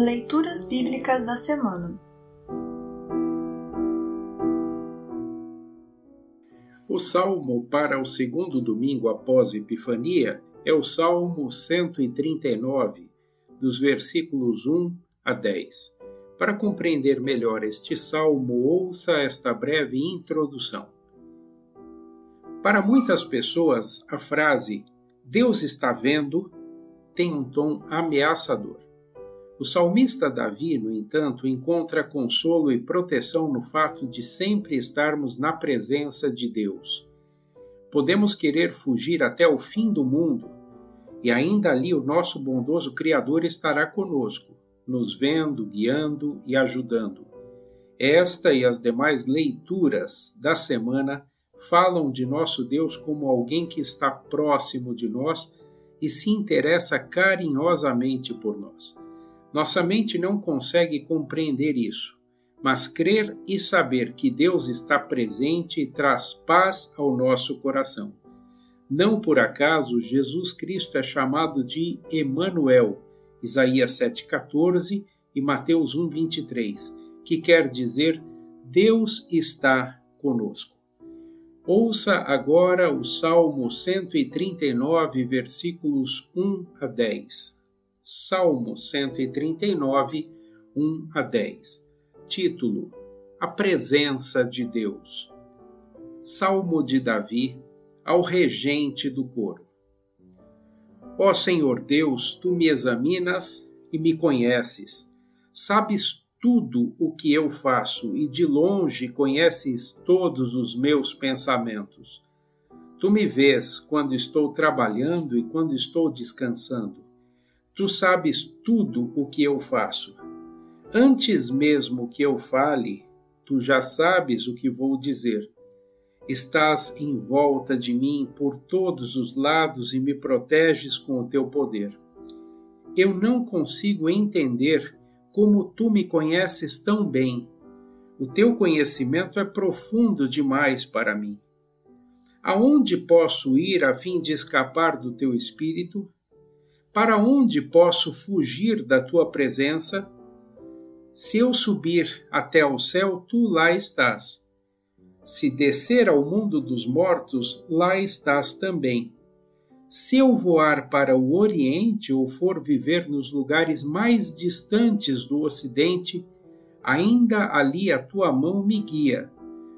Leituras Bíblicas da Semana O salmo para o segundo domingo após Epifania é o Salmo 139, dos versículos 1 a 10. Para compreender melhor este salmo, ouça esta breve introdução. Para muitas pessoas, a frase Deus está vendo tem um tom ameaçador. O salmista Davi, no entanto, encontra consolo e proteção no fato de sempre estarmos na presença de Deus. Podemos querer fugir até o fim do mundo, e ainda ali o nosso bondoso Criador estará conosco, nos vendo, guiando e ajudando. Esta e as demais leituras da semana falam de nosso Deus como alguém que está próximo de nós e se interessa carinhosamente por nós. Nossa mente não consegue compreender isso, mas crer e saber que Deus está presente traz paz ao nosso coração. Não por acaso Jesus Cristo é chamado de Emanuel, Isaías 7:14 e Mateus 1:23, que quer dizer Deus está conosco. Ouça agora o Salmo 139, versículos 1 a 10. Salmo 139, 1 a 10. Título: A Presença de Deus. Salmo de Davi ao regente do coro. Ó Senhor Deus, tu me examinas e me conheces. Sabes tudo o que eu faço e de longe conheces todos os meus pensamentos. Tu me vês quando estou trabalhando e quando estou descansando. Tu sabes tudo o que eu faço. Antes mesmo que eu fale, tu já sabes o que vou dizer. Estás em volta de mim por todos os lados e me proteges com o teu poder. Eu não consigo entender como tu me conheces tão bem. O teu conhecimento é profundo demais para mim. Aonde posso ir a fim de escapar do teu espírito? Para onde posso fugir da tua presença? Se eu subir até ao céu, tu lá estás. Se descer ao mundo dos mortos, lá estás também. Se eu voar para o Oriente ou for viver nos lugares mais distantes do Ocidente, ainda ali a tua mão me guia,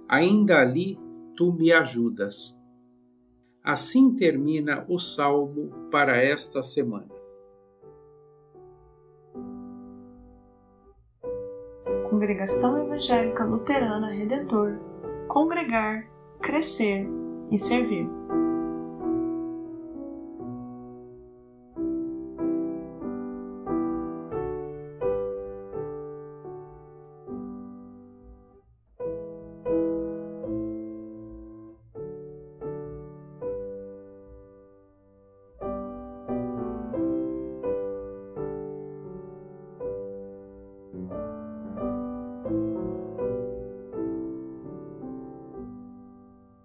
ainda ali tu me ajudas. Assim termina o salmo para esta semana. Congregação Evangélica Luterana Redentor Congregar, Crescer e Servir.